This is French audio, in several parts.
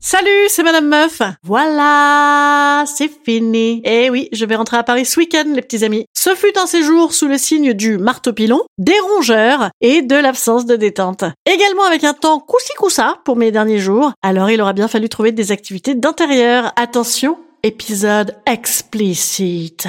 Salut, c'est Madame Meuf. Voilà, c'est fini. Eh oui, je vais rentrer à Paris ce week-end, les petits amis. Ce fut un séjour sous le signe du marteau-pilon, des rongeurs et de l'absence de détente. Également avec un temps coussi-coussa pour mes derniers jours. Alors il aura bien fallu trouver des activités d'intérieur. Attention, épisode explicite.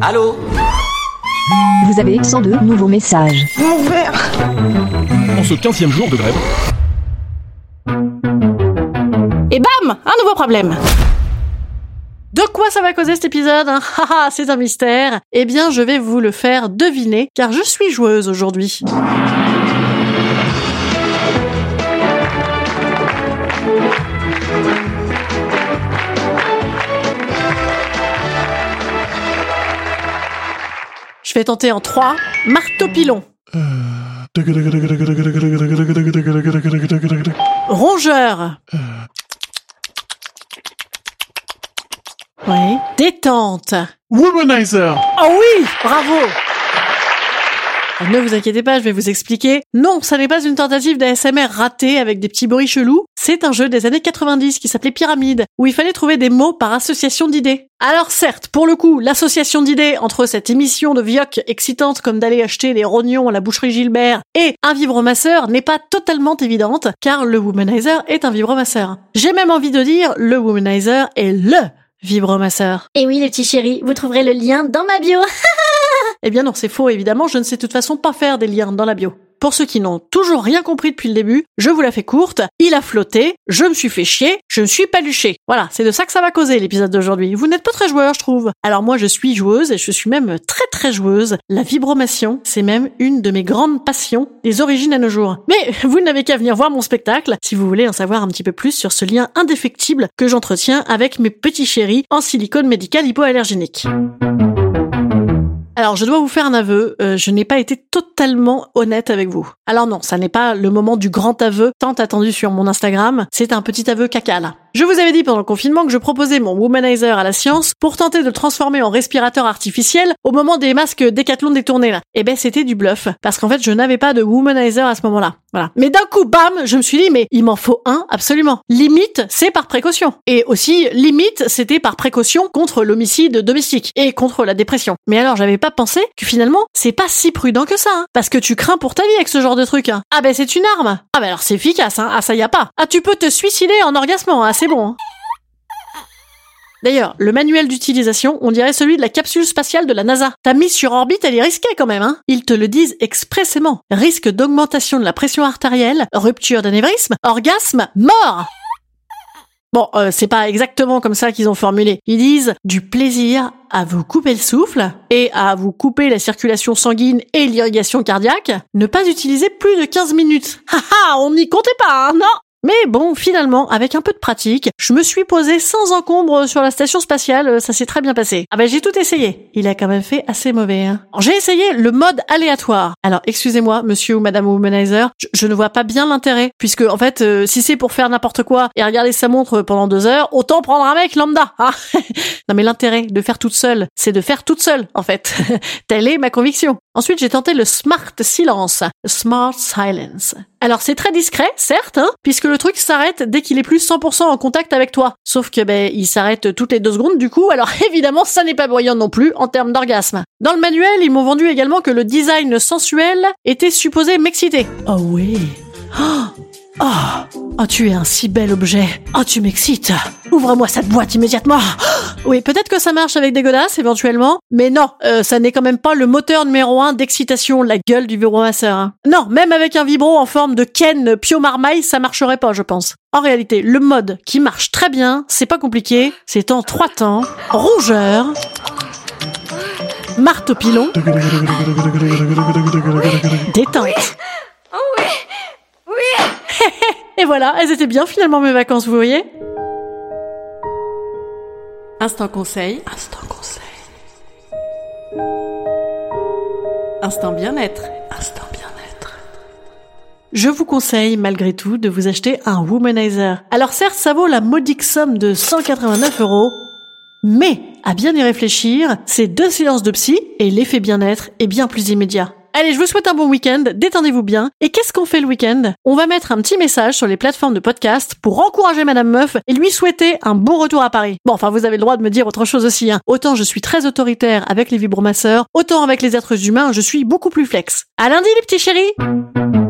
Allô Vous avez 102 nouveaux messages. En ce 15e jour de grève, Et bam Un nouveau problème de quoi ça va causer cet épisode hein Haha, c'est un mystère. Eh bien, je vais vous le faire deviner, car je suis joueuse aujourd'hui. Je vais tenter en 3, marteau pilon. Rongeur. Oui. Détente. Womanizer Oh oui, bravo. Ne vous inquiétez pas, je vais vous expliquer. Non, ça n'est pas une tentative d'ASMR ratée avec des petits bruits chelous. C'est un jeu des années 90 qui s'appelait Pyramide, où il fallait trouver des mots par association d'idées. Alors certes, pour le coup, l'association d'idées entre cette émission de vioque excitante comme d'aller acheter des rognons à la boucherie Gilbert et un vibromasseur n'est pas totalement évidente, car le womanizer est un vibromasseur. J'ai même envie de dire, le womanizer est LE vibromasseur. Et oui, les petits chéris, vous trouverez le lien dans ma bio. Eh bien non, c'est faux évidemment, je ne sais de toute façon pas faire des liens dans la bio. Pour ceux qui n'ont toujours rien compris depuis le début, je vous la fais courte. Il a flotté, je me suis fait chier, je me suis paluché. Voilà, c'est de ça que ça va causer l'épisode d'aujourd'hui. Vous n'êtes pas très joueur, je trouve. Alors moi, je suis joueuse et je suis même très très joueuse. La vibromation, c'est même une de mes grandes passions, des origines à nos jours. Mais vous n'avez qu'à venir voir mon spectacle si vous voulez en savoir un petit peu plus sur ce lien indéfectible que j'entretiens avec mes petits chéris en silicone médical hypoallergénique. Alors, je dois vous faire un aveu, euh, je n'ai pas été totalement honnête avec vous. Alors non, ça n'est pas le moment du grand aveu tant attendu sur mon Instagram, c'est un petit aveu caca là. Je vous avais dit pendant le confinement que je proposais mon womanizer à la science pour tenter de le transformer en respirateur artificiel au moment des masques Décathlon détournés là. Eh ben c'était du bluff parce qu'en fait je n'avais pas de womanizer à ce moment-là. Voilà. Mais d'un coup bam, je me suis dit mais il m'en faut un absolument. Limite, c'est par précaution. Et aussi limite, c'était par précaution contre l'homicide domestique et contre la dépression. Mais alors j'avais pas pensé que finalement, c'est pas si prudent que ça hein, parce que tu crains pour ta vie avec ce genre de truc. hein. Ah ben c'est une arme. Ah ben alors c'est efficace hein. Ah ça y a pas. Ah tu peux te suicider en orgasmant, ah c'est hein. D'ailleurs, le manuel d'utilisation, on dirait celui de la capsule spatiale de la NASA. Ta mise sur orbite, elle est risquée quand même, hein Ils te le disent expressément. Risque d'augmentation de la pression artérielle, rupture d'anévrisme, orgasme, mort Bon, euh, c'est pas exactement comme ça qu'ils ont formulé. Ils disent du plaisir à vous couper le souffle et à vous couper la circulation sanguine et l'irrigation cardiaque. Ne pas utiliser plus de 15 minutes. Haha, on n'y comptait pas, hein, non mais bon, finalement, avec un peu de pratique, je me suis posé sans encombre sur la station spatiale, euh, ça s'est très bien passé. Ah ben j'ai tout essayé. Il a quand même fait assez mauvais. Hein. J'ai essayé le mode aléatoire. Alors excusez-moi, monsieur ou madame womanizer, je, je ne vois pas bien l'intérêt, puisque en fait, euh, si c'est pour faire n'importe quoi et regarder sa montre pendant deux heures, autant prendre un mec lambda. hein. non mais l'intérêt de faire toute seule, c'est de faire toute seule, en fait. Telle est ma conviction. Ensuite, j'ai tenté le smart silence, le smart silence. Alors c'est très discret, certes, hein, puisque le truc s'arrête dès qu'il est plus 100% en contact avec toi. Sauf que ben il s'arrête toutes les deux secondes du coup, alors évidemment ça n'est pas bruyant non plus en termes d'orgasme. Dans le manuel, ils m'ont vendu également que le design sensuel était supposé m'exciter. Oh oui. Oh, oh, oh, tu es un si bel objet. Oh, tu m'excites. Ouvre-moi cette boîte immédiatement. Oui, peut-être que ça marche avec des godasses éventuellement, mais non, euh, ça n'est quand même pas le moteur numéro un d'excitation, la gueule du vibromasseur. Hein. Non, même avec un vibro en forme de Ken Pio Marmaille, ça marcherait pas, je pense. En réalité, le mode qui marche très bien, c'est pas compliqué, c'est en trois temps, rougeur, marteau pilon, détente. Et voilà, elles étaient bien finalement mes vacances, vous voyez Instant conseil. Instant conseil. Instant bien-être. Instant bien-être. Je vous conseille malgré tout de vous acheter un womanizer. Alors certes, ça vaut la modique somme de 189 euros, mais à bien y réfléchir, c'est deux séances de psy et l'effet bien-être est bien plus immédiat. Allez, je vous souhaite un bon week-end, détendez-vous bien. Et qu'est-ce qu'on fait le week-end? On va mettre un petit message sur les plateformes de podcast pour encourager Madame Meuf et lui souhaiter un bon retour à Paris. Bon, enfin, vous avez le droit de me dire autre chose aussi. Hein. Autant je suis très autoritaire avec les vibromasseurs, autant avec les êtres humains, je suis beaucoup plus flex. À lundi les petits chéris